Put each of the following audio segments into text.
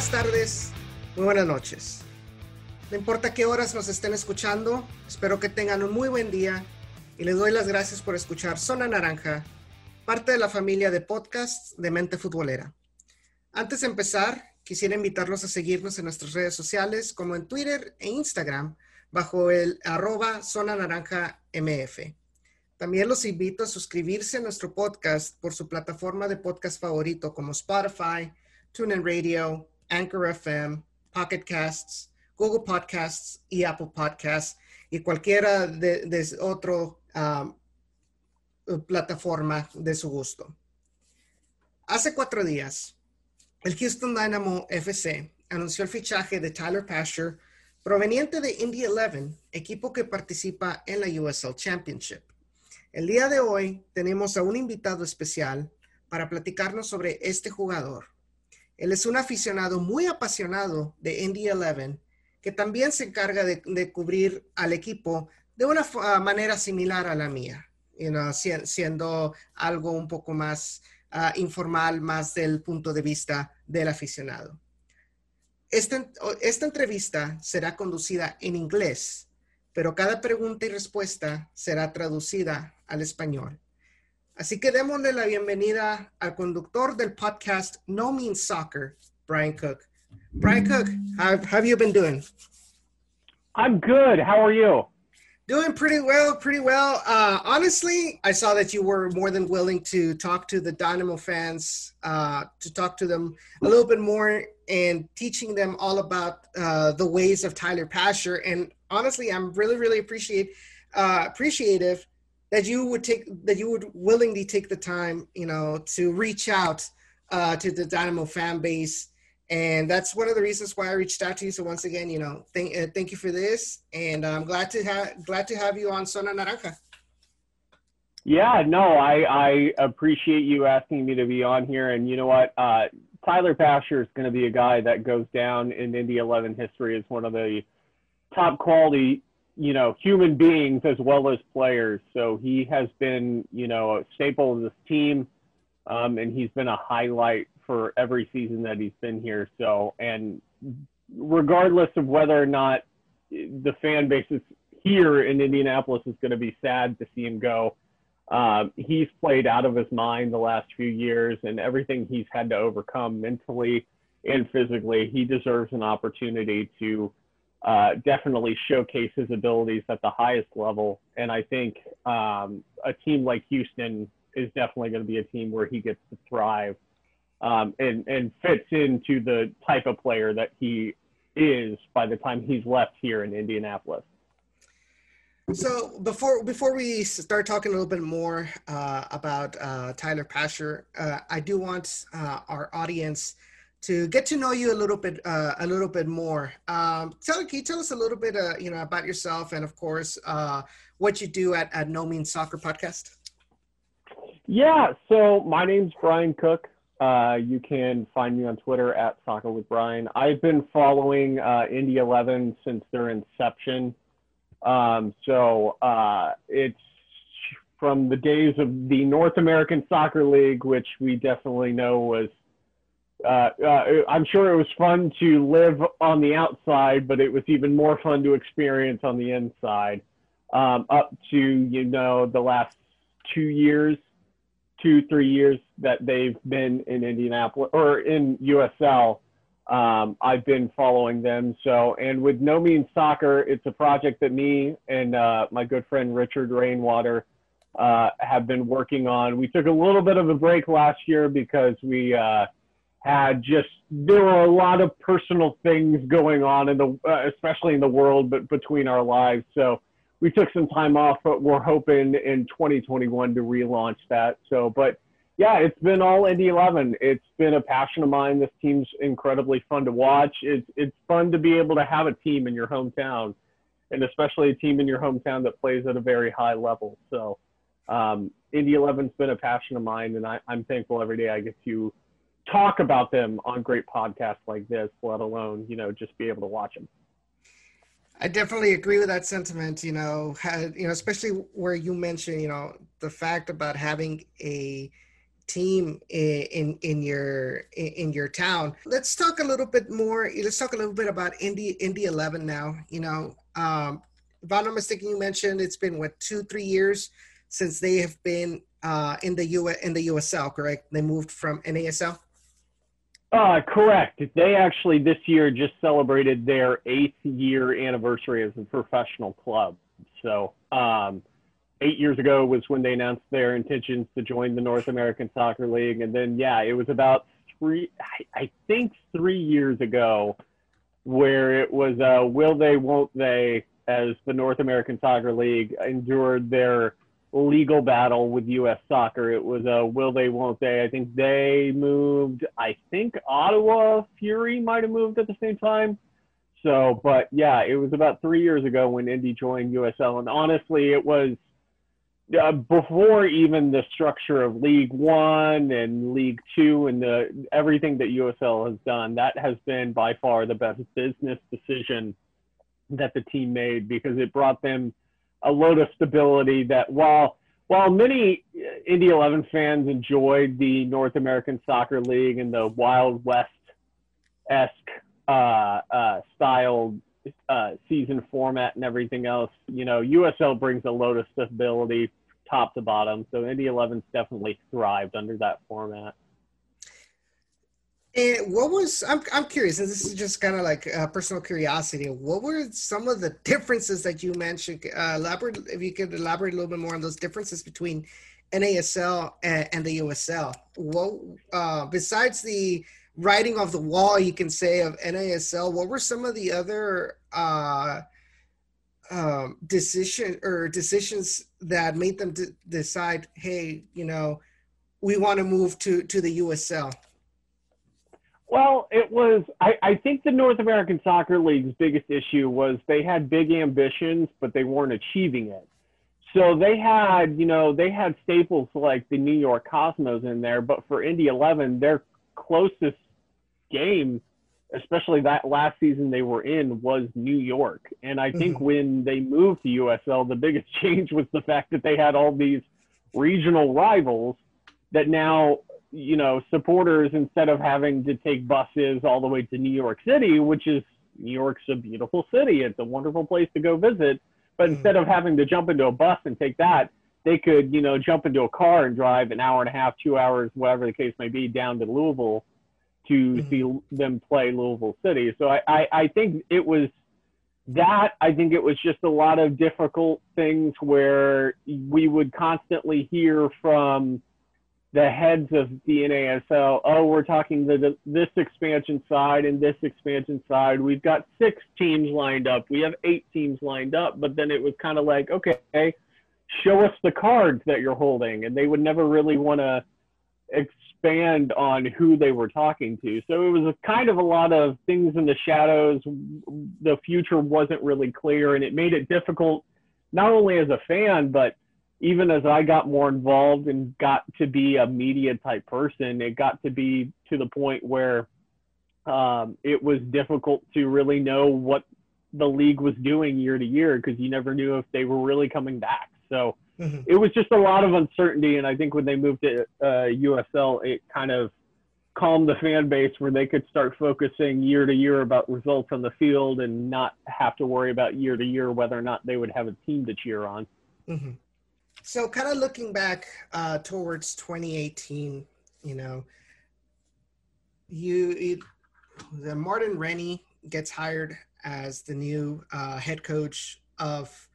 buenas tardes, muy buenas noches. No importa qué horas nos estén escuchando, espero que tengan un muy buen día y les doy las gracias por escuchar Zona Naranja, parte de la familia de podcasts de Mente Futbolera. Antes de empezar, quisiera invitarlos a seguirnos en nuestras redes sociales como en Twitter e Instagram bajo el arroba Zona Naranja MF. También los invito a suscribirse a nuestro podcast por su plataforma de podcast favorito como Spotify, TuneIn Radio, Anchor FM, Pocket Casts, Google Podcasts y Apple Podcasts y cualquiera de, de otro um, plataforma de su gusto. Hace cuatro días, el Houston Dynamo FC anunció el fichaje de Tyler Pasher proveniente de Indy 11, equipo que participa en la USL Championship. El día de hoy tenemos a un invitado especial para platicarnos sobre este jugador. Él es un aficionado muy apasionado de Indy 11 que también se encarga de, cubrir al equipo de una manera similar a la mía, siendo algo un poco más ah, informal, más del punto de vista del aficionado. Esta, esta entrevista será conducida en inglés, pero cada pregunta y respuesta será traducida al español. Así que démosle la bienvenida al conductor del podcast No Means Soccer, Brian Cook. Brian Cook, how, have you been doing? I'm good. How are you? Doing pretty well, pretty well. Uh, honestly, I saw that you were more than willing to talk to the Dynamo fans, uh, to talk to them a little bit more and teaching them all about uh, the ways of Tyler Pasher. And honestly, I'm really, really appreciate uh, appreciative that you would take that you would willingly take the time, you know, to reach out uh, to the Dynamo fan base, and that's one of the reasons why I reached out to you. So once again, you know, thank uh, thank you for this, and I'm glad to have glad to have you on Zona Naranja. Yeah, no, I I appreciate you asking me to be on here, and you know what, uh, Tyler Pasher is going to be a guy that goes down in Indy 11 history as one of the top quality you know, human beings as well as players. So he has been, you know, a staple of this team, um, and he's been a highlight for every season that he's been here. So, and regardless of whether or not the fan base is here in Indianapolis is going to be sad to see him go. Um, he's played out of his mind the last few years, and everything he's had to overcome mentally and physically, he deserves an opportunity to uh, definitely showcase his abilities at the highest level. And I think um, a team like Houston is definitely going to be a team where he gets to thrive um, and, and fits into the type of player that he is by the time he's left here in Indianapolis. So before before we start talking a little bit more uh, about uh, Tyler Pasher, uh, I do want uh, our audience to get to know you a little bit uh, a little bit more. Um, tell, can you tell us a little bit, uh, you know, about yourself and of course uh, what you do at, at No Means Soccer Podcast? Yeah, so my name's Brian Cook. Uh, you can find me on Twitter at Soccer with Brian. I've been following uh, Indy 11 since their inception. Um, so uh, it's from the days of the North American Soccer League, which we definitely know was uh, uh, I'm sure it was fun to live on the outside, but it was even more fun to experience on the inside. Um, up to you know the last two years, two three years that they've been in Indianapolis or in USL. Um, I've been following them. So, and with No Means Soccer, it's a project that me and uh, my good friend Richard Rainwater uh, have been working on. We took a little bit of a break last year because we uh, had just there were a lot of personal things going on in the uh, especially in the world but between our lives. So we took some time off but we're hoping in 2021 to relaunch that. So but yeah it's been all indy 11 it's been a passion of mine. This team's incredibly fun to watch. It's it's fun to be able to have a team in your hometown and especially a team in your hometown that plays at a very high level. So um, indy 11's been a passion of mine and I, i'm thankful every day i get to talk about them on great podcasts like this, let alone, you know, just be able to watch them. I definitely agree with that sentiment. You know, had, you know, especially where you mentioned, you know, the fact about having a team in in your in your town. Let's talk a little bit more. Let's talk a little bit about Indy Indy Eleven now. You know, um, if I'm not mistaken, you mentioned it's been what two three years since they have been uh, in the U in the USL. Correct? They moved from NASL. Uh, correct. They actually this year just celebrated their eighth year anniversary as a professional club. So um, eight years ago was when they announced their intentions to join the North American Soccer League, and then yeah, it was about three, I, I think three years ago, where it was uh, will they, won't they, as the North American Soccer League endured their legal battle with U.S. Soccer. It was a will they, won't they. I think they moved. I think Ottawa Fury might have moved at the same time. So, but yeah, it was about three years ago when Indy joined USL, and honestly, it was uh, before even the structure of League One and League Two and the everything that USL has done, that has been by far the best business decision that the team made because it brought them a load of stability. That while while many Indy 11 fans enjoyed the North American Soccer League and the Wild West esque uh, uh, style uh, season format and everything else, you know, USL brings a load of stability top to bottom. So Indy 11's definitely thrived under that format. And what was I'm I'm curious, and this is just kind of like uh, personal curiosity. What were some of the differences that you mentioned? Uh, elaborate, if you could elaborate a little bit more on those differences between NASL and, and the USL. What uh, besides the writing of the wall, you can say of NASL, what were some of the other uh, um, decision or decisions that made them d- decide, hey, you know, we want to move to to the USL? Well, it was. I, I think the North American Soccer League's biggest issue was they had big ambitions, but they weren't achieving it. So they had, you know, they had staples like the New York Cosmos in there, but for Indy 11, their closest game especially that last season they were in was New York. And I think mm-hmm. when they moved to USL, the biggest change was the fact that they had all these regional rivals that now, you know, supporters instead of having to take buses all the way to New York City, which is New York's a beautiful city, it's a wonderful place to go visit, but mm-hmm. instead of having to jump into a bus and take that, they could, you know, jump into a car and drive an hour and a half, two hours, whatever the case may be, down to Louisville to mm-hmm. see them play Louisville City. So I, I, I think it was that. I think it was just a lot of difficult things where we would constantly hear from the heads of the NASL, oh, we're talking the, this expansion side and this expansion side. We've got six teams lined up. We have eight teams lined up. But then it was kind of like, okay, show us the cards that you're holding. And they would never really want to expand on who they were talking to. So it was a kind of a lot of things in the shadows. The future wasn't really clear, and it made it difficult, not only as a fan, but even as I got more involved and got to be a media type person, it got to be to the point where um, it was difficult to really know what the league was doing year to year because you never knew if they were really coming back. So Mm-hmm. It was just a lot of uncertainty, and I think when they moved to uh, USL, it kind of calmed the fan base where they could start focusing year to year about results on the field and not have to worry about year to year whether or not they would have a team to cheer on. Mm-hmm. So, kind of looking back uh, towards 2018, you know, you, you the Martin Rennie gets hired as the new uh, head coach of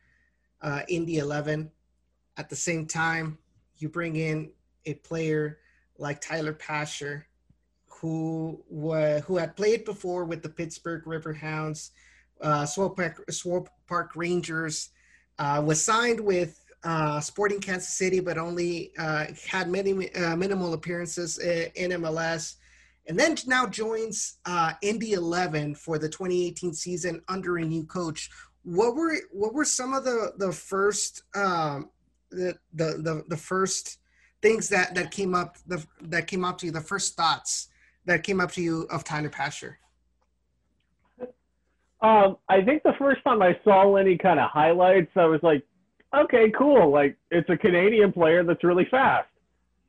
uh, Indy 11. At the same time, you bring in a player like Tyler Pasher, who uh, who had played before with the Pittsburgh Riverhounds, uh, Swope, Park, Swope Park Rangers, uh, was signed with uh, Sporting Kansas City, but only uh, had many uh, minimal appearances in MLS, and then now joins uh, Indy 11 for the 2018 season under a new coach. What were what were some of the the first um, the the the, first things that that came up the that came up to you the first thoughts that came up to you of Tyler Pasher? Um, I think the first time I saw any kind of highlights, I was like, okay, cool. Like it's a Canadian player that's really fast.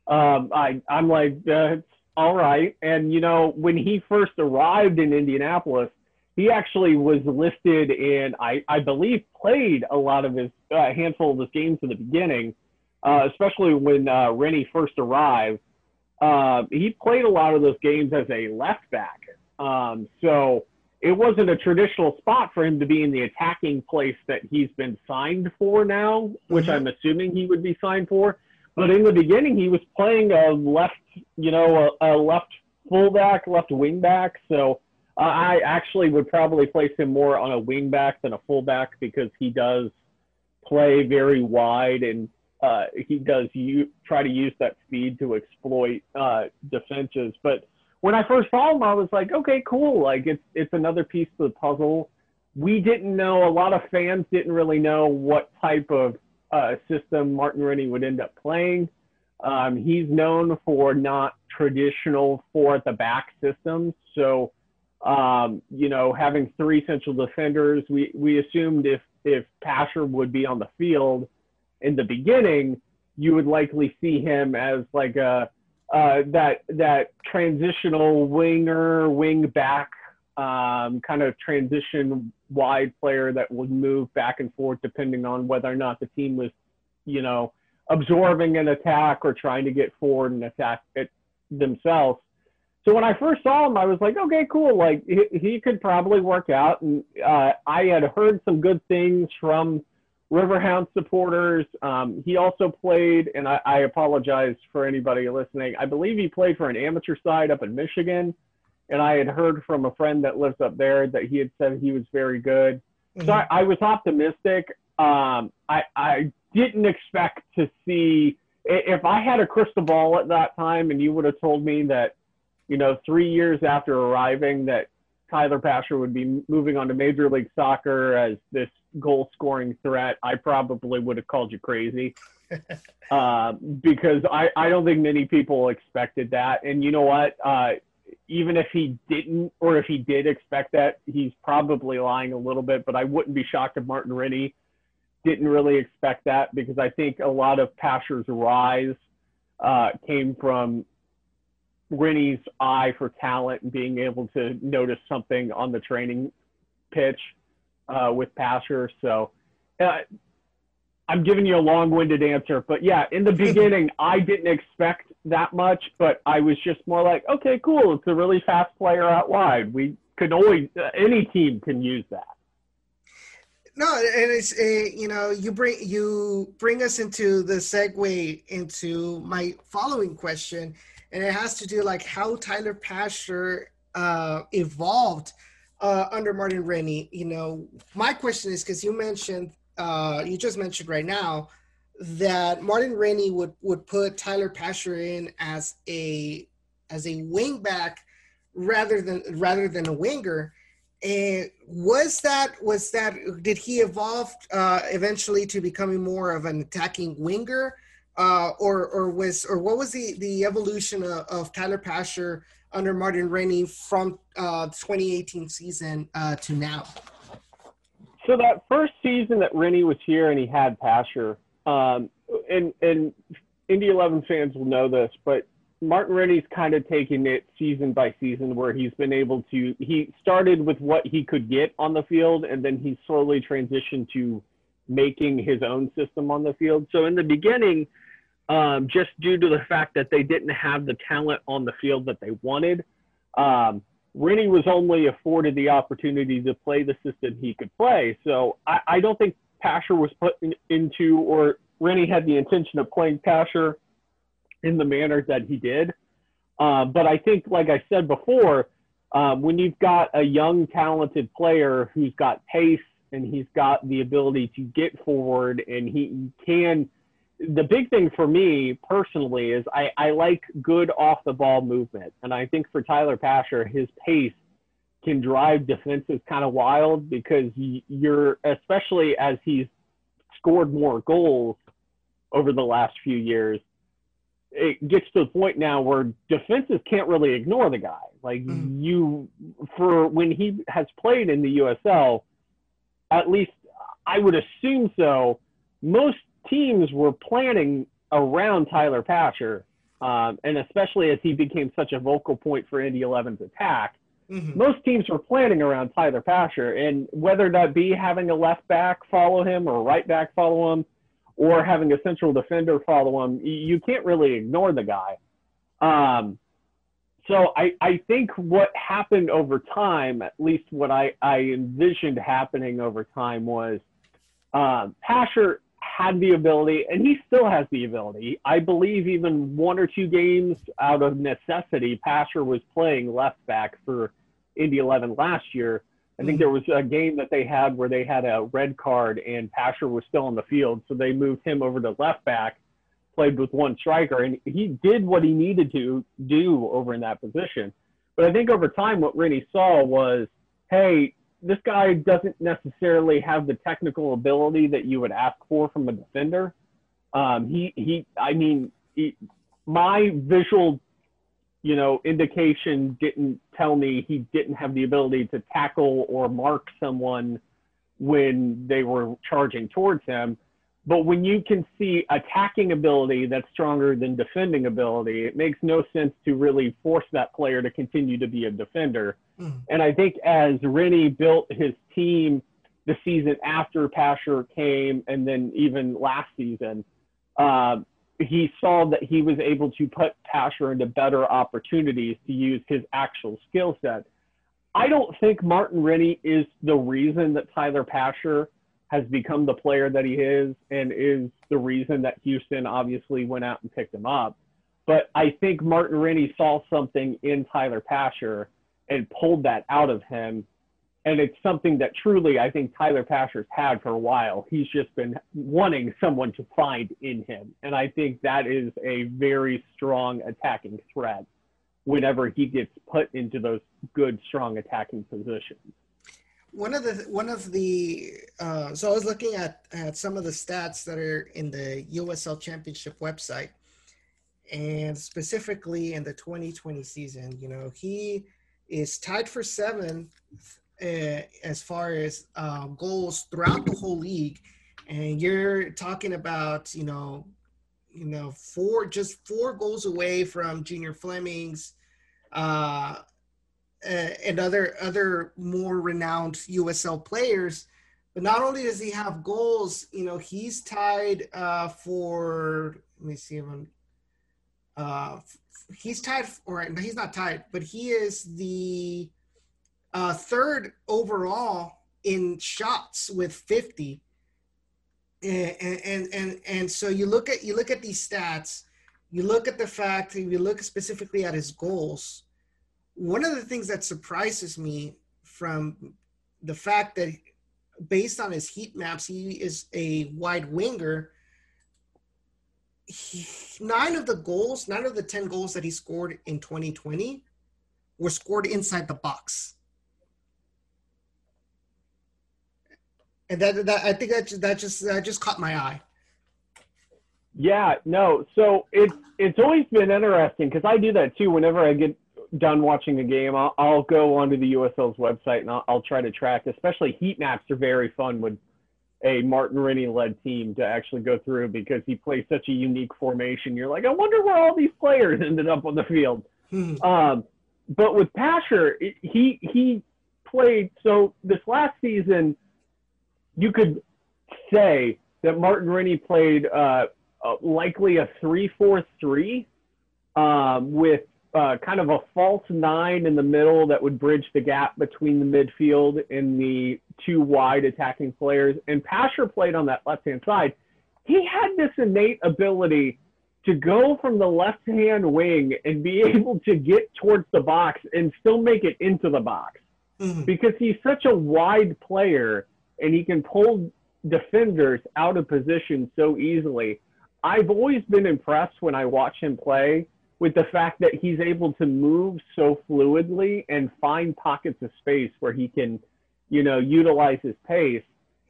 Um, I I'm like it's all right. And you know, when he first arrived in Indianapolis, he actually was listed in I I believe played a lot of his uh, handful of his games in the beginning, uh, especially when uh, Rennie first arrived. Uh, he played a lot of those games as a left back. Um, so it wasn't a traditional spot for him to be in the attacking place that he's been signed for now, which mm-hmm. I'm assuming he would be signed for. But in the beginning, he was playing a left, you know, a, a left fullback, left wingback. So uh, I actually would probably place him more on a wingback than a fullback because he does play very wide and uh, he does you try to use that speed to exploit uh, defenses. But when I first saw him, I was like, okay, cool. Like it's it's another piece of the puzzle. We didn't know. A lot of fans didn't really know what type of uh, system Martin Rennie would end up playing. Um, he's known for not traditional four at the back systems. So, um, you know, having three central defenders, we, we assumed if, if Pasher would be on the field in the beginning, you would likely see him as like a, uh, that, that transitional winger, wing back um, kind of transition wide player that would move back and forth depending on whether or not the team was, you know, absorbing an attack or trying to get forward and attack it themselves. So when I first saw him, I was like, okay, cool. Like he, he could probably work out. And uh, I had heard some good things from Riverhound supporters. Um, he also played, and I, I apologize for anybody listening. I believe he played for an amateur side up in Michigan and I had heard from a friend that lives up there that he had said he was very good. Mm-hmm. So I, I, was optimistic. Um, I, I didn't expect to see if I had a crystal ball at that time, and you would have told me that, you know, three years after arriving, that Tyler Pasher would be moving on to Major League Soccer as this goal scoring threat, I probably would have called you crazy. uh, because I, I don't think many people expected that. And you know what? Uh, even if he didn't, or if he did expect that, he's probably lying a little bit. But I wouldn't be shocked if Martin Rennie didn't really expect that because I think a lot of Pasher's rise uh, came from Rennie's eye for talent and being able to notice something on the training pitch uh, with Pasher. So uh, I'm giving you a long-winded answer, but yeah, in the beginning, I didn't expect that much, but I was just more like, okay, cool. It's a really fast player out wide. We could always, uh, any team can use that. No, and it's a, you know you bring you bring us into the segue into my following question, and it has to do like how Tyler Pasher uh, evolved uh, under Martin Rennie. You know, my question is because you mentioned uh, you just mentioned right now that Martin Rennie would would put Tyler Pasher in as a as a wingback rather than rather than a winger. And was that was that did he evolve uh, eventually to becoming more of an attacking winger, uh, or or was or what was the the evolution of, of Tyler Pasher under Martin Rennie from uh, 2018 season uh, to now? So that first season that Rennie was here and he had Pasher, um, and and Indy 11 fans will know this, but Martin Rennie's kind of taken it season by season where he's been able to. He started with what he could get on the field, and then he slowly transitioned to making his own system on the field. So in the beginning, um, just due to the fact that they didn't have the talent on the field that they wanted, um, Rennie was only afforded the opportunity to play the system he could play. So I, I don't think Pasher was put in, into, or Rennie had the intention of playing Pasher in the manner that he did. Uh, but I think, like I said before, um, when you've got a young, talented player who's got pace and he's got the ability to get forward and he can the big thing for me personally is I, I like good off the ball movement. And I think for Tyler Pasher, his pace can drive defenses kind of wild because you're, especially as he's scored more goals over the last few years, it gets to the point now where defenses can't really ignore the guy. Like mm. you, for when he has played in the USL, at least I would assume so. Most teams were planning around Tyler Pasher um, and especially as he became such a vocal point for Indy 11's attack. Mhm. Most teams were planning around Tyler Pasher, and whether that be having a left back follow him or a right back follow him, or having a central defender follow him, you can't really ignore the guy. Um, so I, I think what happened over time, at least what I, I envisioned happening over time, was um, Pasher had the ability, and he still has the ability. I believe even one or two games out of necessity, Pasher was playing left back for Indy 11 last year. I think Mhm. there was a game that they had where they had a red card and Pasher was still on the field, so they moved him over to left back, played with one striker, and he did what he needed to do over in that position. But I think over time, what Rennie saw was, hey, this guy doesn't necessarily have the technical ability that you would ask for from a defender. Um, he, he, I mean, he, my visual, you know, indication didn't tell me he didn't have the ability to tackle or mark someone when they were charging towards him. But when you can see attacking ability that's stronger than defending ability, it makes no sense to really force that player to continue to be a defender. Mhm. And I think as Rennie built his team the season after Pasher came, and then even last season, uh, he saw that he was able to put Pasher into better opportunities to use his actual skill set. I don't think Martin Rennie is the reason that Tyler Pasher has become the player that he is and is the reason that Houston obviously went out and picked him up. But I think Martin Rennie saw something in Tyler Pasher and pulled that out of him. And it's something that truly I think Tyler Pasher's had for a while. He's just been wanting someone to find in him. And I think that is a very strong attacking threat whenever he gets put into those good, strong attacking positions. One of the one of the uh, so I was looking at at some of the stats that are in the USL Championship website, and specifically in the 2020 season, you know, he is tied for seventh uh, as far as um, goals throughout the whole league, and you're talking about you know, you know, four just four goals away from Junior Flemmings. Uh, uh, and other other more renowned USL players. But not only does he have goals, you know, he's tied uh, for. Let me see if I'm. Uh, he's tied, or he's not tied, but he is the uh, third overall in shots with 50. And, and and and so you look at you look at these stats, you look at the fact, you look specifically at his goals one of the things that surprises me from the fact that based on his heat maps he is a wide winger he, nine of the goals nine of the 10 goals that he scored in 2020 were scored inside the box and that, that i think that, that just that just caught my eye Yeah, no. So it's it's always been interesting because I do that too. Whenever I get done watching a game, I'll, I'll go onto the USL's website and I'll, I'll try to track. Especially heat maps are very fun with a Martin Rennie led team to actually go through because he plays such a unique formation. You're like, I wonder where all these players ended up on the field. Hmm. Um, but with Pasher, it- he he played so this last season. You could say that Martin Rennie played uh, uh, likely a three-four-three um, with uh, kind of a false nine in the middle that would bridge the gap between the midfield and the two wide attacking players. And Pasher played on that left-hand side. He had this innate ability to go from the left hand wing and be able to get towards the box and still make it into the box Mhm. because he's such a wide player and he can pull defenders out of position so easily. I've always been impressed when I watch him play with the fact that he's able to move so fluidly and find pockets of space where he can, you know, utilize his pace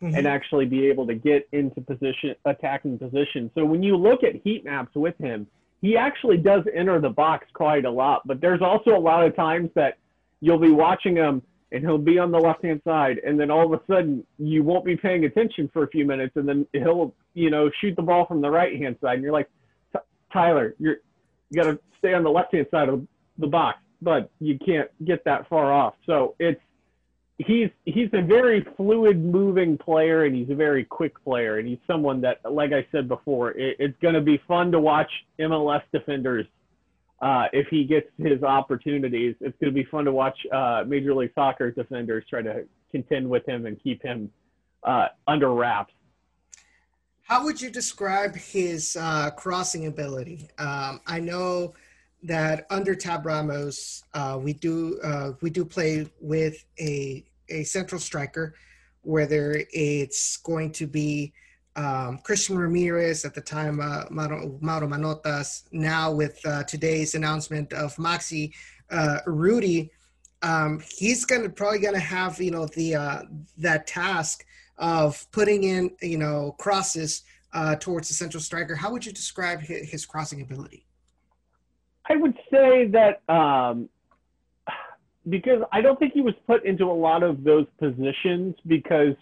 Mhm. and actually be able to get into position, attacking position. So when you look at heat maps with him, he actually does enter the box quite a lot. But there's also a lot of times that you'll be watching him and he'll be on the left hand side, and then all of a sudden you won't be paying attention for a few minutes, and then he'll you know shoot the ball from the right hand side, and you're like, Tyler, you're you got to stay on the left hand side of the box, but you can't get that far off. So it's he's he's a very fluid moving player and he's a very quick player and he's someone that like i said before it, it's going to be fun to watch mls defenders uh, if he gets his opportunities it's going to be fun to watch uh, major league soccer defenders try to contend with him and keep him uh, under wraps how would you describe his uh, crossing ability um, i know that under Tab Ramos, uh, we do uh, we do play with a a central striker, whether it's going to be um, Christian Ramirez at the time, uh, Mauro, Mauro Manotas. Now with uh, today's announcement of Maxi uh, Urruti, um, he's gonna probably gonna have you know the uh, that task of putting in you know crosses uh, towards the central striker. How would you describe his, his crossing ability? I would say that um, because I don't think he was put into a lot of those positions because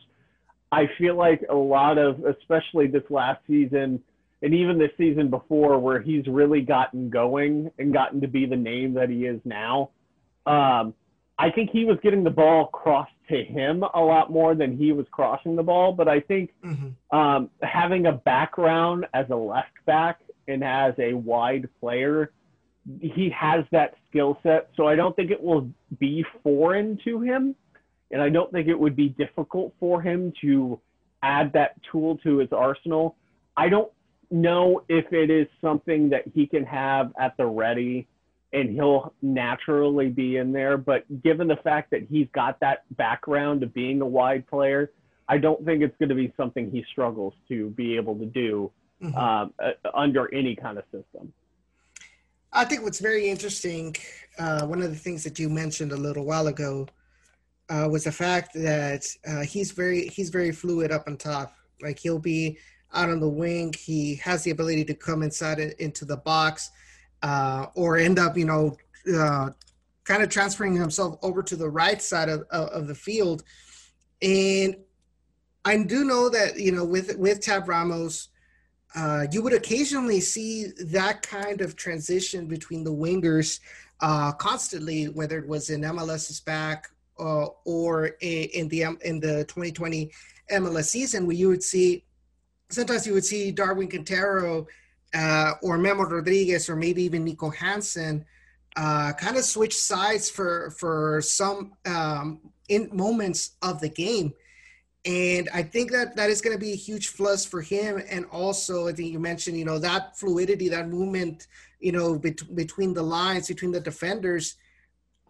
I feel like a lot of, especially this last season and even this season before, where he's really gotten going and gotten to be the name that he is now. Um, I think he was getting the ball crossed to him a lot more than he was crossing the ball. But I think mm-hmm. um, having a background as a left back and as a wide player he has that skill set, so I don't think it will be foreign to him, and I don't think it would be difficult for him to add that tool to his arsenal. I don't know if it is something that he can have at the ready and he'll naturally be in there, but given the fact that he's got that background of being a wide player, I don't think it's going to be something he struggles to be able to do mm-hmm. um, uh, under any kind of system. I think what's very interesting, uh, one of the things that you mentioned a little while ago, uh, was the fact that uh, he's very he's very fluid up on top. Like he'll be out on the wing. He has the ability to come inside into the box, uh, or end up, you know, uh, kind of transferring himself over to the right side of, of, of the field. And I do know that you know with with Tab Ramos uh, you would occasionally see that kind of transition between the wingers uh, constantly, whether it was in MLS's back uh, or in the in the 2020 MLS season, where you would see sometimes you would see Darwin Quintero uh, or Memo Rodriguez or maybe even Niko Hansen uh, kind of switch sides for for some um, in moments of the game and I think that that is going to be a huge plus for him. And also, I think you mentioned, you know, that fluidity, that movement, you know, bet- between the lines, between the defenders.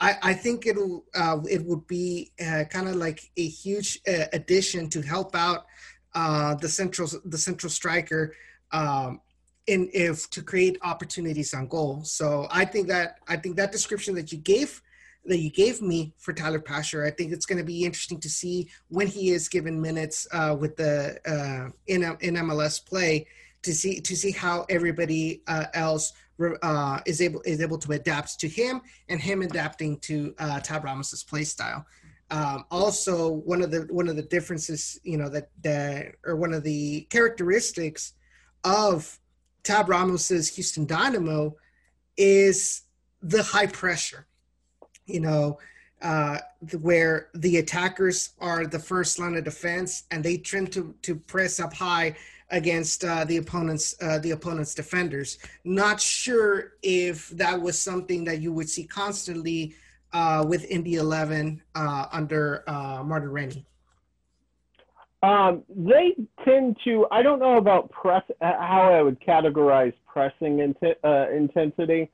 I, I think it'll uh, it would be uh, kind of like a huge uh, addition to help out uh, the central the central striker um, in if to create opportunities on goal. So I think that I think that description that you gave that you gave me for Tyler Pasher. I think it's going to be interesting to see when he is given minutes uh, with the uh, in in MLS play to see to see how everybody uh, else uh, is able is able to adapt to him and him adapting to uh, Tab Ramos's play style. Um, also, one of the one of the differences, you know, that that or one of the characteristics of Tab Ramos's Houston Dynamo is the high pressure you know, uh, where the attackers are the first line of defense and they tend to, to press up high against uh, the opponent's uh, the opponent's defenders. Not sure if that was something that you would see constantly uh, with Indy 11 uh, under uh, Martin Rennie. Um, they tend to. I don't know about press. How I would categorize pressing uh, intensity.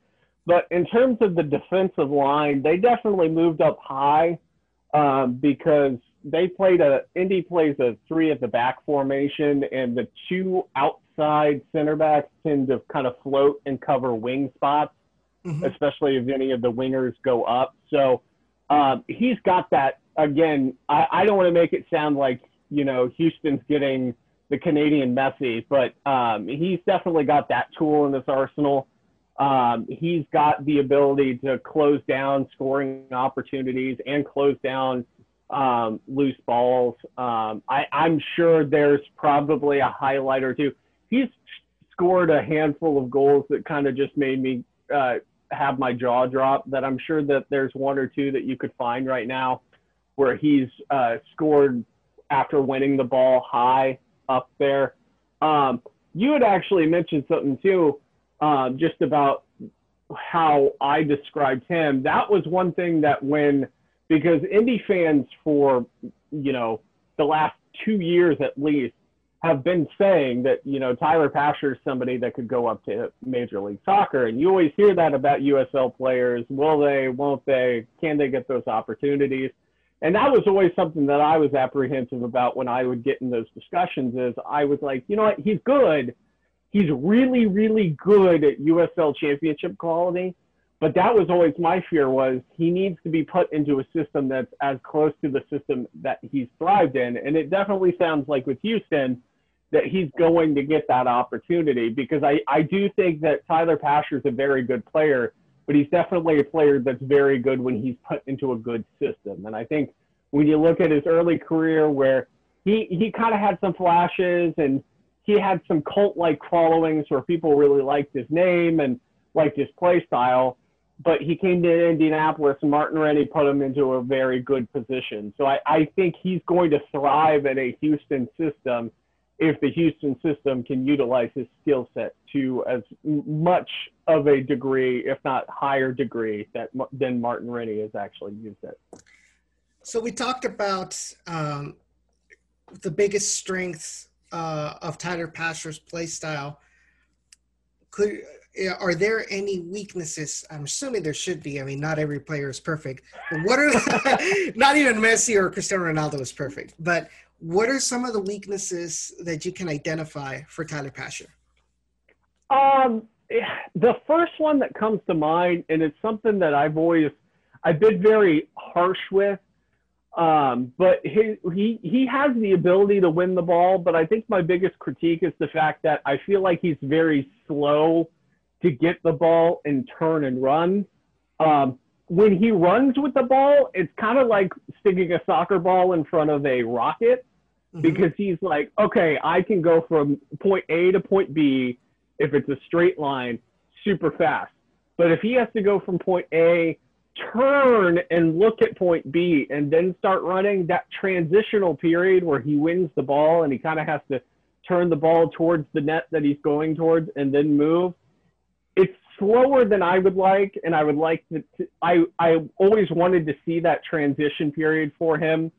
But in terms of the defensive line, they definitely moved up high um, because they played a Indy plays a three at the back formation, and the two outside center backs tend to kind of float and cover wing spots, mm-hmm. especially if any of the wingers go up. So um, he's got that. Again, I, I don't want to make it sound like you know Houston's getting the Canadian Messi, but um, he's definitely got that tool in his arsenal. Um, he's got the ability to close down scoring opportunities and close down um, loose balls. Um, I, am sure there's probably a highlight or two. He's scored a handful of goals that kind of just made me uh, have my jaw drop that I'm sure that there's one or two that you could find right now where he's uh, scored after winning the ball high up there. Um, you had actually mentioned something too, uh, just about how I described him. That was one thing that when because Indy fans for you know the last two years at least have been saying that you know Tyler Pasher is somebody that could go up to Major League Soccer, and you always hear that about USL players. Will they? Won't they? Can they get those opportunities? And that was always something that I was apprehensive about when I would get in those discussions. Is I was like, you know what? He's good. He's really, really good at USL Championship quality but that was always my fear was he needs to be put into a system that's as close to the system that he's thrived in and it definitely sounds like with houston that he's going to get that opportunity because i, I do think that tyler pasher is a very good player but he's definitely a player that's very good when he's put into a good system and i think when you look at his early career where he, he kind of had some flashes and he had some cult like followings where people really liked his name and liked his play style but he came to Indianapolis and Martin Rennie put him into a very good position. So I, I think he's going to thrive in a Houston system if the Houston system can utilize his skill set to as much of a degree, if not higher degree, that than Martin Rennie has actually used it. So we talked about um, the biggest strengths uh, of Tyler Pasher's play style. Could are there any weaknesses? I'm assuming there should be. I mean, not every player is perfect. But what are not even Messi or Cristiano Ronaldo is perfect. But what are some of the weaknesses that you can identify for Tyler Pasher? Um, the first one that comes to mind, and it's something that I've always I've been very harsh with. Um, but he, he he has the ability to win the ball, but I think my biggest critique is the fact that I feel like he's very slow to get the ball and turn and run. Um, when he runs with the ball, it's kind of like sticking a soccer ball in front of a rocket mm-hmm. because he's like, okay, I can go from point A to point B if it's a straight line super fast. But if he has to go from point A, turn and look at point B, and then start running, that transitional period where he wins the ball and he kind of has to turn the ball towards the net that he's going towards and then move it's slower than I would like, and I would like to, to. I I always wanted to see that transition period for him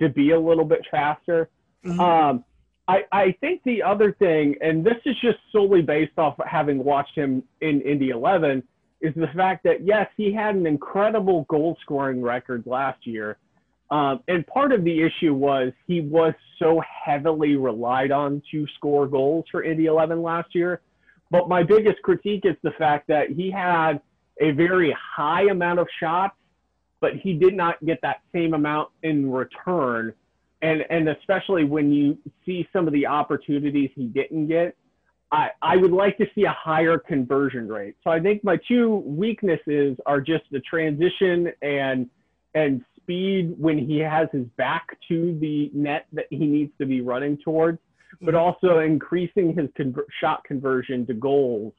to be a little bit faster. Mm-hmm. Um, I I think the other thing, and this is just solely based off having watched him in Indy 11, is the fact that yes, he had an incredible goal scoring record last year. Um, and part of the issue was he was so heavily relied on to score goals for Indy 11 last year but my biggest critique is the fact that he had a very high amount of shots, but he did not get that same amount in return. And and especially when you see some of the opportunities he didn't get, I, I would like to see a higher conversion rate. So I think my two weaknesses are just the transition and and speed when he has his back to the net that he needs to be running towards but also increasing his con- shot conversion to goals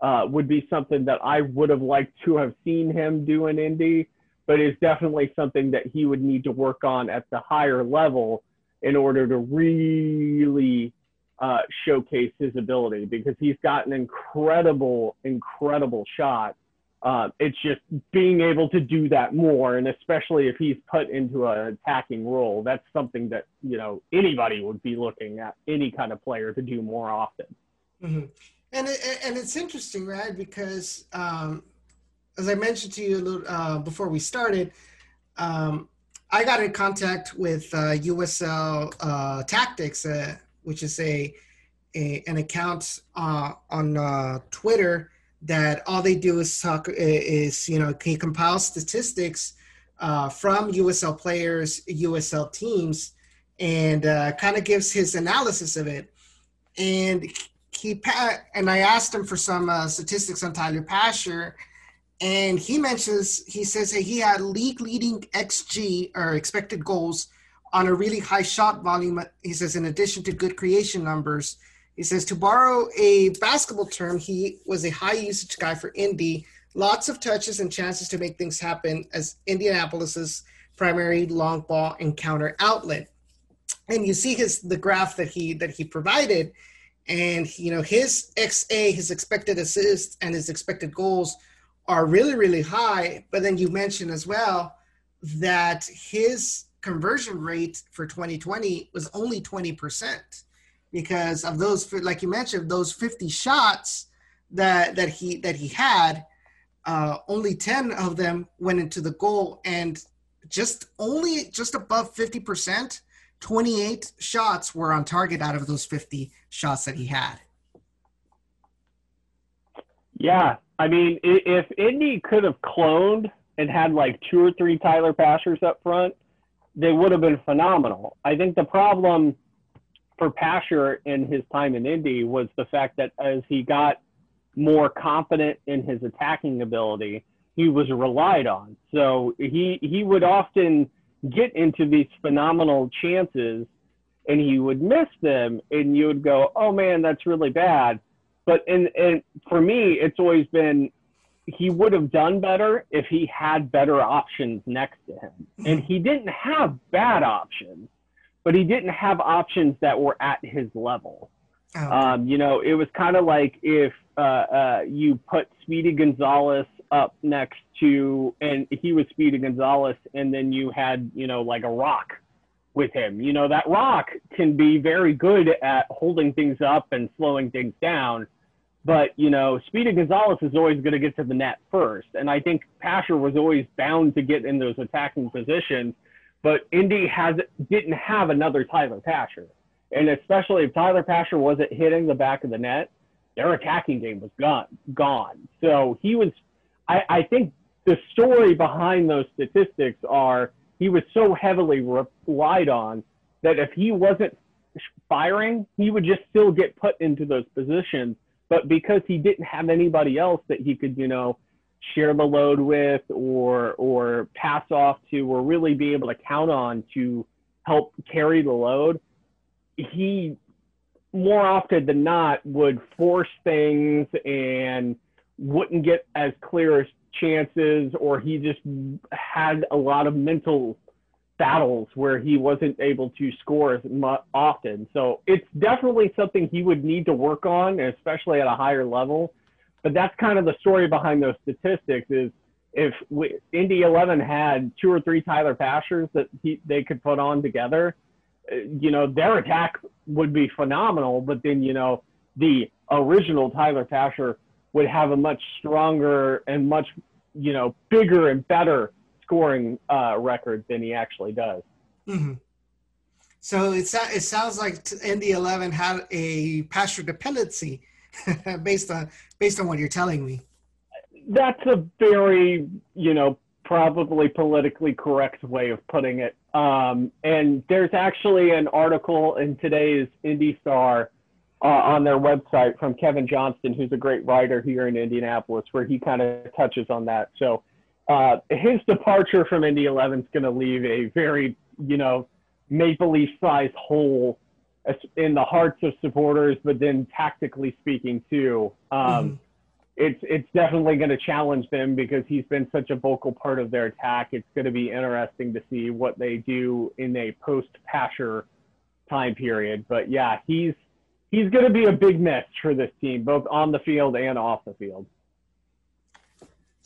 uh, would be something that I would have liked to have seen him do in Indy, but is definitely something that he would need to work on at the higher level in order to really uh, showcase his ability because he's got an incredible, incredible shot uh, it's just being able to do that more, and especially if he's put into an attacking role, that's something that you know anybody would be looking at any kind of player to do more often. Mm-hmm. And it, and it's interesting, right? Because um, as I mentioned to you a little uh, before we started, um, I got in contact with uh, USL uh, Tactics, uh, which is a, a an account uh, on uh, Twitter that all they do is talk is you know he compile statistics from USL players, USL teams, and kind of gives his analysis of it. And he and I asked him for some statistics on Tyler Pasher, and he mentions he says that he had league leading xG or expected goals on a really high shot volume. He says in addition to good creation numbers, He says, to borrow a basketball term, he was a high usage guy for Indy. Lots of touches and chances to make things happen as Indianapolis's primary long ball and counter outlet. And you see his the graph that he that he provided, and you know his XA, his expected assists, and his expected goals are really really high. But then you mentioned as well that his conversion rate for 2020 was only 20 percent because of those like you mentioned those 50 shots that that he that he had uh, only 10 of them went into the goal and just only just above 50% 28 shots were on target out of those 50 shots that he had yeah i mean if indy could have cloned and had like two or three tyler pashers up front they would have been phenomenal i think the problem for Pasher in his time in Indy was the fact that as he got more confident in his attacking ability, he was relied on. So he he would often get into these phenomenal chances and he would miss them and you would go, "Oh man, that's really bad." But and and for me, it's always been he would have done better if he had better options next to him. And he didn't have bad options but he didn't have options that were at his level. Oh. Um, you know, it was kind of like if uh, uh, you put Speedy Gonzalez up next to, and he was Speedy Gonzalez, and then you had, you know, like a rock with him. You know, that rock can be very good at holding things up and slowing things down. But, you know, Speedy Gonzalez is always going to get to the net first. And I think Pasher was always bound to get in those attacking positions but Indy has didn't have another Tyler Pasher. And especially if Tyler Pasher wasn't hitting the back of the net, their attacking game was gone. Gone. So he was. I, I think the story behind those statistics are he was so heavily relied on that if he wasn't firing, he would just still get put into those positions. But because he didn't have anybody else that he could, you know, share the load with or or pass off to or really be able to count on to help carry the load he more often than not would force things and wouldn't get as clear as chances or he just had a lot of mental battles where he wasn't able to score as much often so it's definitely something he would need to work on especially at a higher level but that's kind of the story behind those statistics is if we, Indy 11 had two or three Tyler Pashers that he, they could put on together, uh, you know, their attack would be phenomenal. But then, you know, the original Tyler Pasher would have a much stronger and much, you know, bigger and better scoring uh, record than he actually does. Mm-hmm. So it, it sounds like Indy 11 had a Pasher dependency based on based on what you're telling me. That's a very, you know, probably politically correct way of putting it. Um, and there's actually an article in today's Indy Star uh, on their website from Kevin Johnston, who's a great writer here in Indianapolis, where he kind of touches on that. So uh, his departure from Indy 11 is going to leave a very, you know, Maple Leaf sized hole in the hearts of supporters, but then tactically speaking too, um, mm-hmm. it's it's definitely going to challenge them because he's been such a vocal part of their attack. It's going to be interesting to see what they do in a post Pasher time period. But yeah, he's he's going to be a big miss for this team, both on the field and off the field.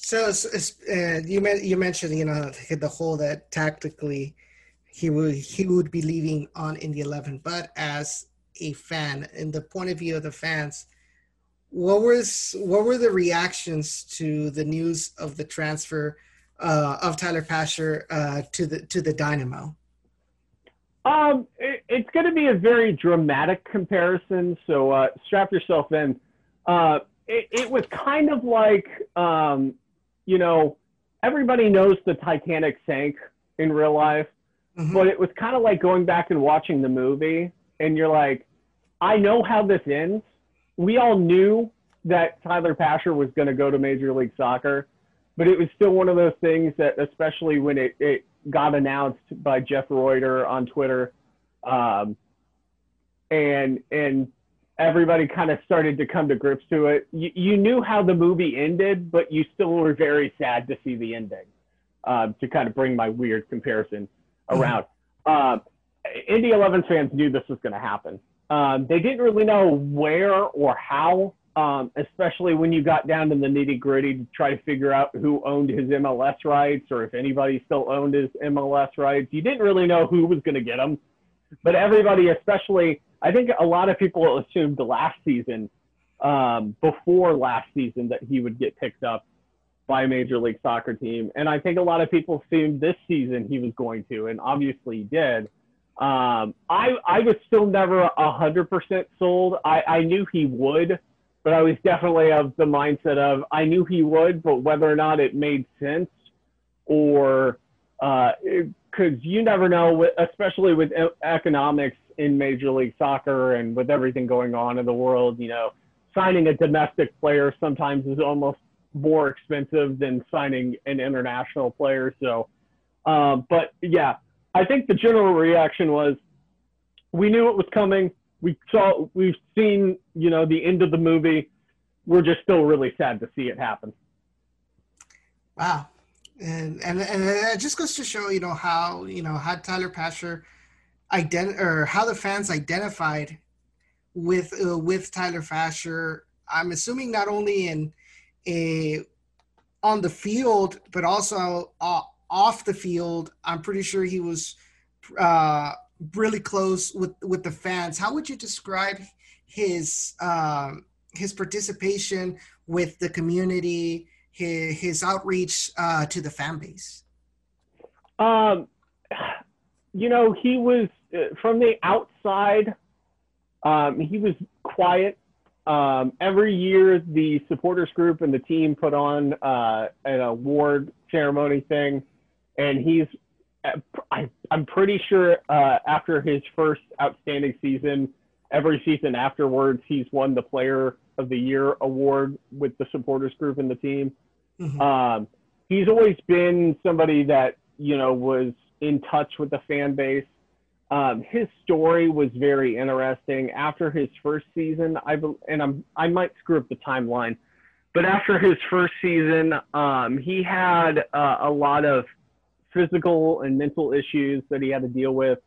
So uh, you you mentioned you know the whole that tactically he would he would be leaving on in the 11 but as a fan in the point of view of the fans what was what were the reactions to the news of the transfer uh, of Tyler Pasher uh, to the to the Dynamo? Um, it, it's going to be a very dramatic comparison, so uh, strap yourself in. Uh, it, it was kind of like, um, you know, everybody knows the Titanic sank in real life. Mm-hmm. But it was kind of like going back and watching the movie, and you're like, I know how this ends. We all knew that Tyler Pasher was going to go to Major League Soccer, but it was still one of those things that, especially when it, it got announced by Jeff Reuter on Twitter, um, and and everybody kind of started to come to grips to it. You, you knew how the movie ended, but you still were very sad to see the ending. Uh, to kind of bring my weird comparison mm-hmm. around. Uh, Indy 11 fans knew this was going to happen. Um, they didn't really know where or how, um, especially when you got down to the nitty gritty to try to figure out who owned his MLS rights or if anybody still owned his MLS rights. You didn't really know who was going to get them, but everybody, especially I think a lot of people assumed last season, um, before last season, that he would get picked up by a major league soccer team, and I think a lot of people assumed this season he was going to, and obviously he did. Um, I I was still never a hundred percent sold. I I knew he would, but I was definitely of the mindset of I knew he would, but whether or not it made sense or because uh, you never know, especially with economics in Major League Soccer and with everything going on in the world, you know, signing a domestic player sometimes is almost more expensive than signing an international player. So, um, but yeah, I think the general reaction was we knew it was coming. We saw, we've seen, you know, the end of the movie. We're just still really sad to see it happen. Wow. And, and, and it just goes to show, you know, how, you know, how Tyler Pasher – ident- or how the fans identified with uh, with Tyler Pasher. I'm assuming not only in a on the field, but also uh, off the field. I'm pretty sure he was uh, really close with with the fans. How would you describe his um, his participation with the community, his, his outreach uh, to the fan base? Um, you know, he was from the outside. Um, he was quiet. Um, every year, the supporters group and the team put on uh, an award ceremony thing, and he's. I, I'm pretty sure uh, after his first outstanding season, every season afterwards, he's won the Player of the Year award with the supporters group and the team. Mm-hmm. Um, he's always been somebody that you know was in touch with the fan base. Um, his story was very interesting. After his first season, I and I'm I might screw up the timeline, but after his first season, um, he had uh, a lot of physical and mental issues that he had to deal with,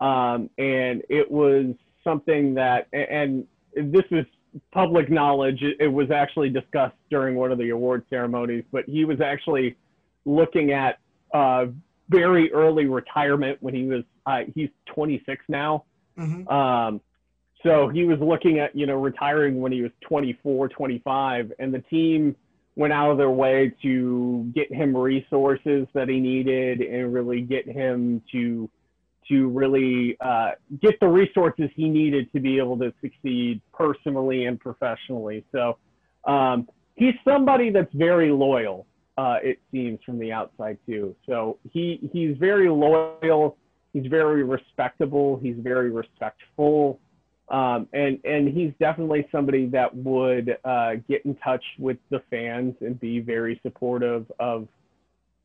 um, and it was something that and this is public knowledge. It was actually discussed during one of the award ceremonies, but he was actually looking at uh, very early retirement when he was uh, he's 26 now. Mm-hmm. Um, so he was looking at you know retiring when he was 24, 25, and the team went out of their way to get him resources that he needed and really get him to to really uh, get the resources he needed to be able to succeed personally and professionally. So um, he's somebody that's very loyal uh, it seems from the outside too. So he he's very loyal. He's very respectable. He's very respectful, um, and and he's definitely somebody that would uh, get in touch with the fans and be very supportive of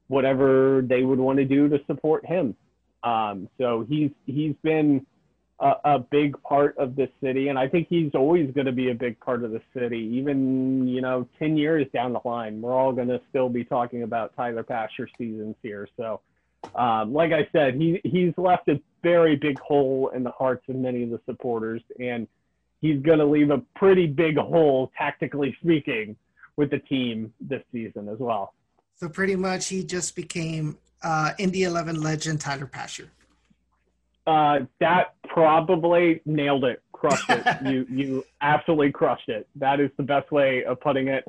whatever they would want to do to support him. Um, so he's he's been a, a big part of the city, and I think he's always going to be a big part of the city. Even you know, ten years down the line, we're all going to still be talking about Tyler Pasher seasons here. So, um, like I said, he he's left a very big hole in the hearts of many of the supporters, and he's going to leave a pretty big hole, tactically speaking, with the team this season as well. So pretty much, he just became uh, Indy 11 legend Tyler Pasher. Uh, that probably nailed it, crushed it. you you absolutely crushed it. That is the best way of putting it.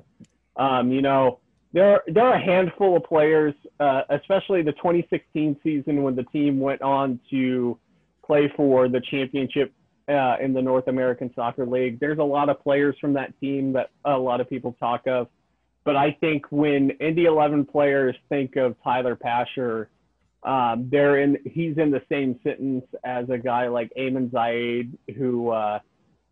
Um, you know, there there are a handful of players, uh, especially the 2016 season when the team went on to play for the championship uh, in the North American Soccer League. There's a lot of players from that team that a lot of people talk of. But I think when Indy 11 players think of Tyler Pasher, um, they're in. He's in the same sentence as a guy like Eamon Zayed, who uh,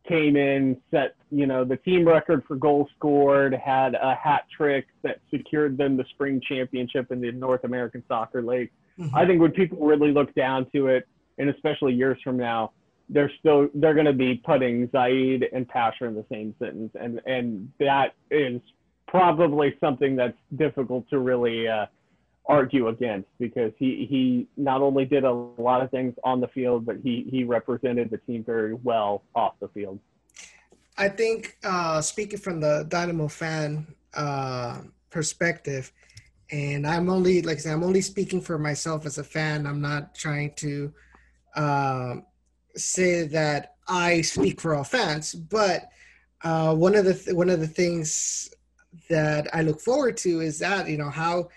came in, set you know the team record for goals scored, had a hat trick that secured them the spring championship in the North American Soccer League. Mm-hmm. I think when people really look down to it, and especially years from now, they're still they're going to be putting Zayed and Pasher in the same sentence, and and that is probably something that's difficult to really uh, argue against because he he not only did a lot of things on the field, but he he represented the team very well off the field. I think uh, speaking from the Dynamo fan uh, perspective, and I'm only like I said, I'm only speaking for myself as a fan. I'm not trying to uh, say that I speak for all fans, but uh, one of the th- one of the things that I look forward to is that you know how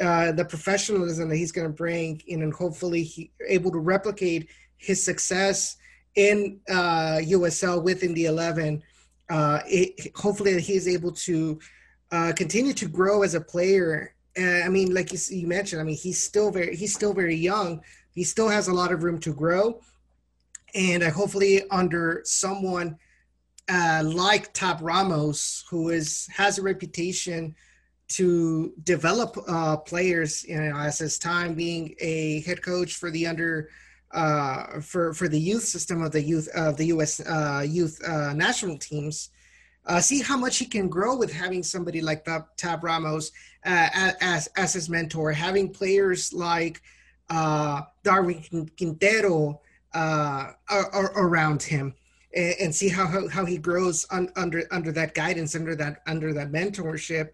uh, the professionalism that he's going to bring in, and hopefully he able to replicate his success in uh, USL within the 11. Uh, it, hopefully he's able to uh, continue to grow as a player. I mean, like you, you mentioned, I mean he's still very he's still very young. He still has a lot of room to grow, and I hopefully under someone uh, like Tab Ramos, who is has a reputation to develop uh, players, you know, as his time being a head coach for the under uh, for for the youth system of the youth of the U.S. Uh, youth uh, national teams. Uh, see how much he can grow with having somebody like Tab, Ramos uh, as as his mentor, having players like Darwin Quintero around him and, and see how, how, how he grows un, under under that guidance, under that under that mentorship.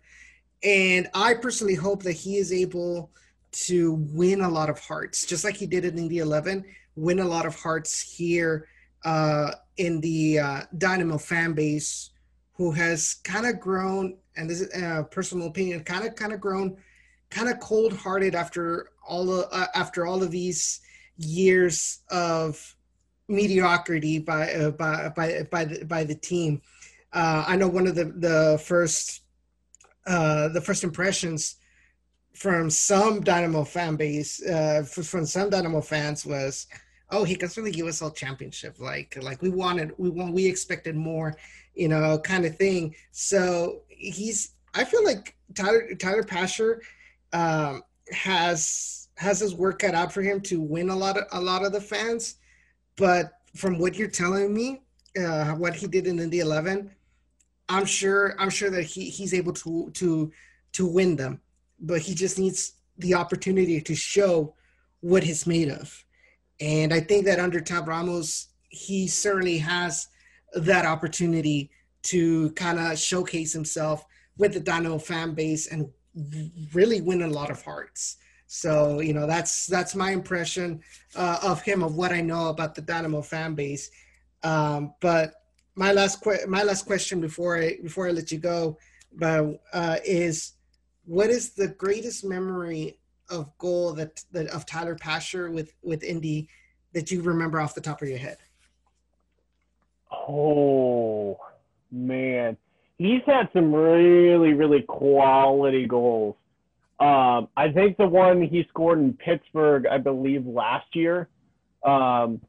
And I personally hope that he is able to win a lot of hearts, just like he did in the 11, win a lot of hearts here uh, in the uh, Dynamo fan base, who has kind of grown, and this is a personal opinion, kind of kind of grown, kind of cold hearted after all of, uh, after all of these years of mediocrity by uh, by by by the, by the team. Uh, I know one of the the first uh, the first impressions from some Dynamo fan base uh, from some Dynamo fans was, oh, he comes from the USL Championship. Like like we wanted we want we expected more, you know, kind of thing. So he's I feel like Tyler Tyler Pasher um, has has his work cut out for him to win a lot of a lot of the fans but from what you're telling me, uh, what he did in the 11, I'm sure I'm sure that he he's able to to to win them, but he just needs the opportunity to show what he's made of. And I think that under Tab Ramos, he certainly has that opportunity to kind of showcase himself with the Dynamo fan base and really win a lot of hearts. So you know that's that's my impression uh, of him of what I know about the Dynamo fan base. Um, but my last que- my last question before I before I let you go, but uh, is what is the greatest memory of goal that, that of Tyler Pasher with with Indy that you remember off the top of your head? Oh man, he's had some really really quality goals. Um, I think the one he scored in Pittsburgh, I believe last year, um,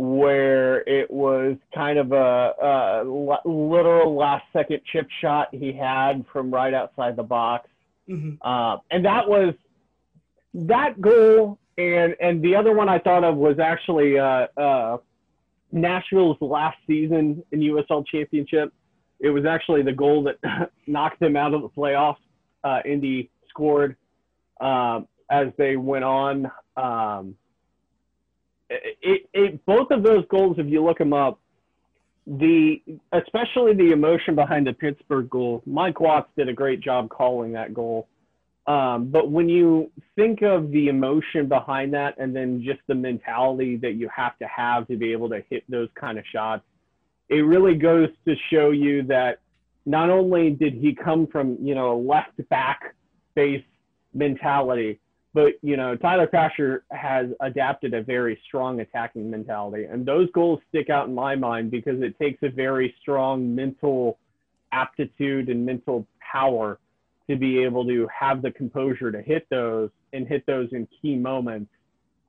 where it was kind of a, a literal last second chip shot he had from right outside the box. Mm-hmm. Uh, and that was that goal. And, and the other one I thought of was actually uh, uh, Nashville's last season in USL Championship. It was actually the goal that knocked them out of the playoffs. Uh, Indy scored um, as they went on. Um, it, it, both of those goals, if you look them up, the especially the emotion behind the Pittsburgh goal, Mike Watts did a great job calling that goal. Um, but when you think of the emotion behind that, and then just the mentality that you have to have to be able to hit those kind of shots, it really goes to show you that not only did he come from you know a left back base mentality. But you know, Tyler Pasher has adapted a very strong attacking mentality, and those goals stick out in my mind because it takes a very strong mental aptitude and mental power to be able to have the composure to hit those and hit those in key moments.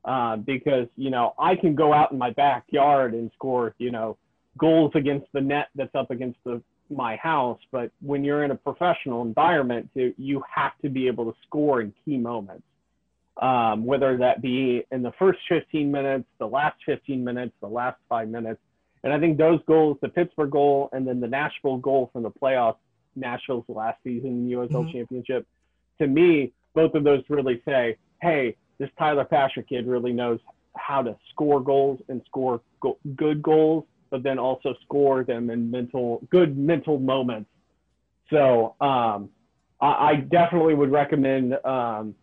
Uh, because you know, I can go out in my backyard and score, you know, goals against the net that's up against the my house, but when you're in a professional environment, you have to be able to score in key moments. Um, whether that be in the first 15 minutes, the last 15 minutes, the last five minutes. And I think those goals, the Pittsburgh goal and then the Nashville goal from the playoffs, Nashville's last season in the USL mm-hmm. Championship, to me, both of those really say, hey, this Tyler Pasher kid really knows how to score goals and score go- good goals, but then also score them in mental, good mental moments. So um, I, I, definitely would recommend um,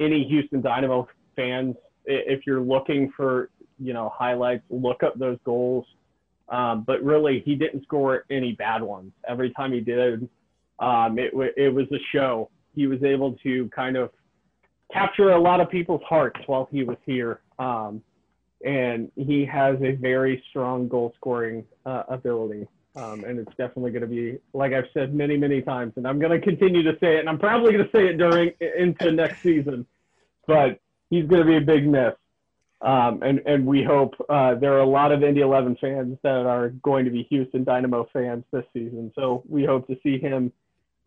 any Houston Dynamo fans, if you're looking for, you know, highlights, look up those goals. Um, but really, he didn't score any bad ones. Every time he did, um, it, it was a show. He was able to kind of capture a lot of people's hearts while he was here. Um, and he has a very strong goal scoring uh, ability. Um, and it's definitely going to be, like I've said many, many times, and I'm going to continue to say it, and I'm probably going to say it during into next season. But he's going to be a big miss, um, and and we hope uh, there are a lot of Indy 11 fans that are going to be Houston Dynamo fans this season. So we hope to see him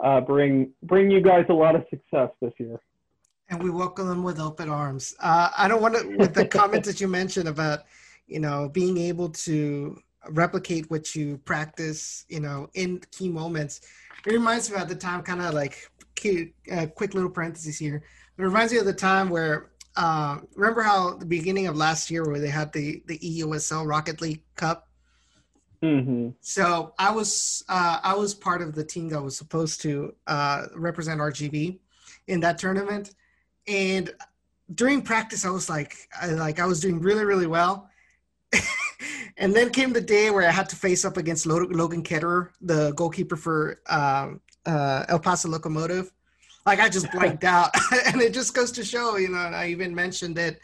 uh, bring bring you guys a lot of success this year. And we welcome them with open arms. Uh, I don't want to, with the comment that you mentioned about, you know, being able to replicate what you practice, you know, in key moments. It reminds me of the time, kind of like uh, quick little parentheses here. It reminds me of the time where uh, remember how the beginning of last year where they had the the EUSL Rocket League Cup. Mm-hmm. So I was uh, I was part of the team that was supposed to uh, represent RGV in that tournament, and during practice I was like I, like I was doing really really well. and then came the day where I had to face up against Logan Ketterer, the goalkeeper for um, uh, El Paso Locomotive. Like I just blanked out, and it just goes to show, you know. And I even mentioned it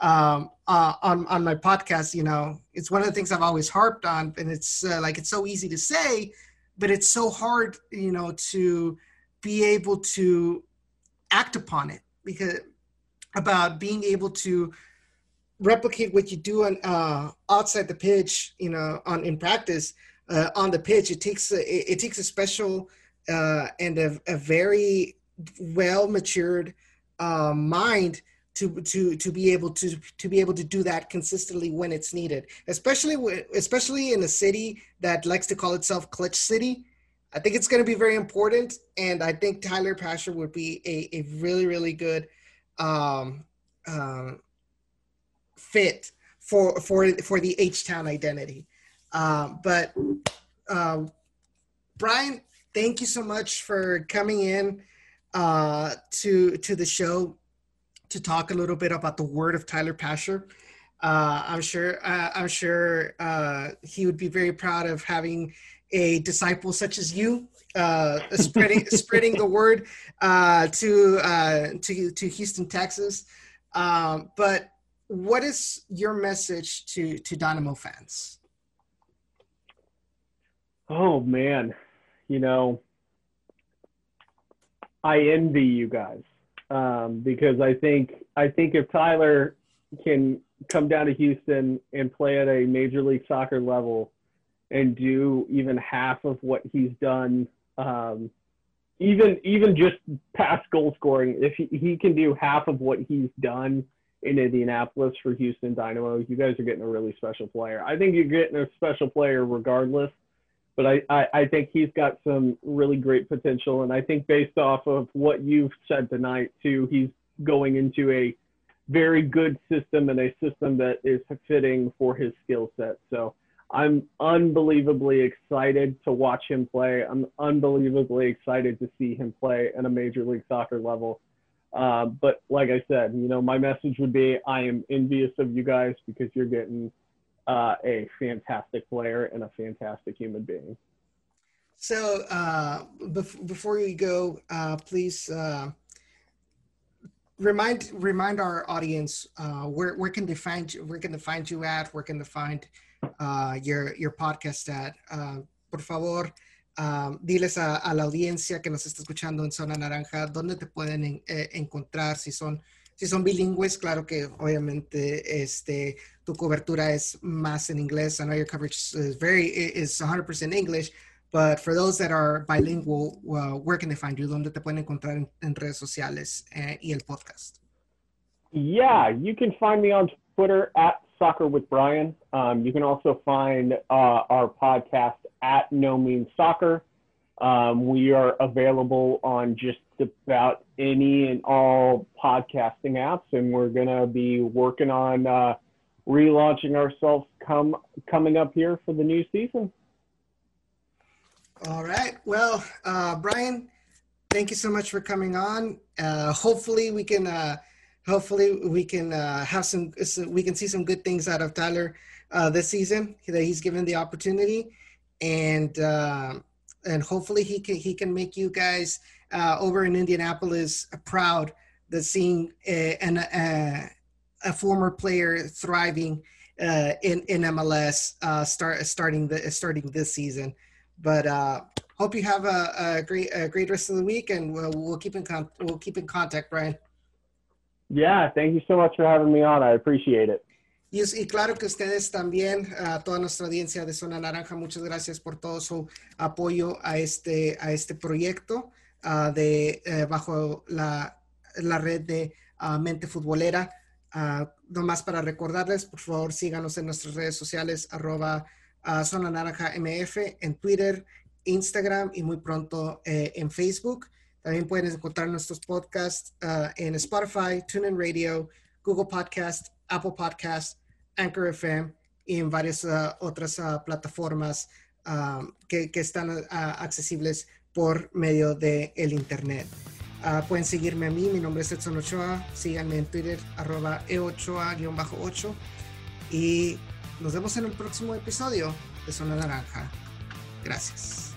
um, uh, on on my podcast. You know, it's one of the things I've always harped on, and it's uh, like it's so easy to say, but it's so hard, you know, to be able to act upon it because about being able to replicate what you do on uh, outside the pitch, you know, on in practice uh, on the pitch. It takes a, it, it takes a special uh, and a, a very well matured uh, mind to to to be able to to be able to do that consistently when it's needed, especially especially in a city that likes to call itself clutch city. I think it's going to be very important, and I think Tyler Pasher would be a, a really really good um, um, fit for for for the H Town identity. Um, but um, Brian, thank you so much for coming in uh, to to the show to talk a little bit about the word of Tyler Pasher. Uh, I'm sure uh, I'm sure uh, he would be very proud of having a disciple such as you uh, spreading spreading the word uh, to uh, to to Houston, Texas. Um, but what is your message to to Dynamo fans? Oh man, you know, I envy you guys um, because I think I think if Tyler can come down to Houston and play at a major league soccer level and do even half of what he's done, um, even even just past goal scoring, if he, he can do half of what he's done in Indianapolis for Houston Dynamo, you guys are getting a really special player. I think you're getting a special player regardless, but I, I, I think he's got some really great potential. And I think based off of what you've said tonight, too, he's going into a very good system and a system that is fitting for his skill set. So I'm unbelievably excited to watch him play. I'm unbelievably excited to see him play at a major league soccer level. Uh, but like I said, you know, my message would be I am envious of you guys because you're getting uh, a fantastic player and a fantastic human being. So uh, bef- before you go, uh, please uh, remind remind our audience where where can they find you, where can they find you at, where can they find your your podcast at. por favor, Um, diles a, la audiencia que nos está escuchando en Zona Naranja dónde te pueden en, eh, encontrar si son si son bilingües, claro que obviamente este, tu cobertura es más en inglés. I know your coverage is very is 100% English, but for those that are bilingual, where can they find you? ¿Dónde te pueden encontrar en, en redes sociales eh, y el podcast? Yeah, you can find me on Twitter at Soccer with Brian. Um, you can also find uh, our podcast at No Means Soccer. Um, we are available on just about any and all podcasting apps, and we're going to be working on uh, relaunching ourselves come coming up here for the new season. All right. Well, uh, Brian, thank you so much for coming on. Uh, hopefully, we can uh, hopefully we can uh, have some we can see some good things out of Tyler uh, this season that he's given the opportunity, and uh, and hopefully he can he can make you guys uh, over in Indianapolis proud that seeing a, a, a former player thriving uh, in in MLS uh, start starting the starting this season. But hope you have a, a, great a great rest of the week, and we'll, we'll keep in con- we'll keep in contact, Brian. Yeah, thank you so much for having me on. I appreciate it. Y, claro que ustedes también, a toda nuestra audiencia de Zona Naranja, muchas gracias por todo su apoyo a este, a este proyecto uh, de, uh, bajo la, la, red de uh, Mente Futbolera. nomás para recordarles, por favor, síganos en nuestras redes sociales, arroba Zona Naranja MF, en Twitter, Instagram y muy pronto eh, en Facebook. También pueden encontrar nuestros podcasts uh, en Spotify, TuneIn Radio, Google Podcast, Apple Podcast, Anchor FM y en varias uh, otras uh, plataformas que, están accesibles por medio del el Internet. Pueden seguirme a mí, mi nombre es Edson Ochoa, síganme en Twitter, arroba e8a-8 y nos vemos en el próximo episodio de Zona Naranja. Gracias.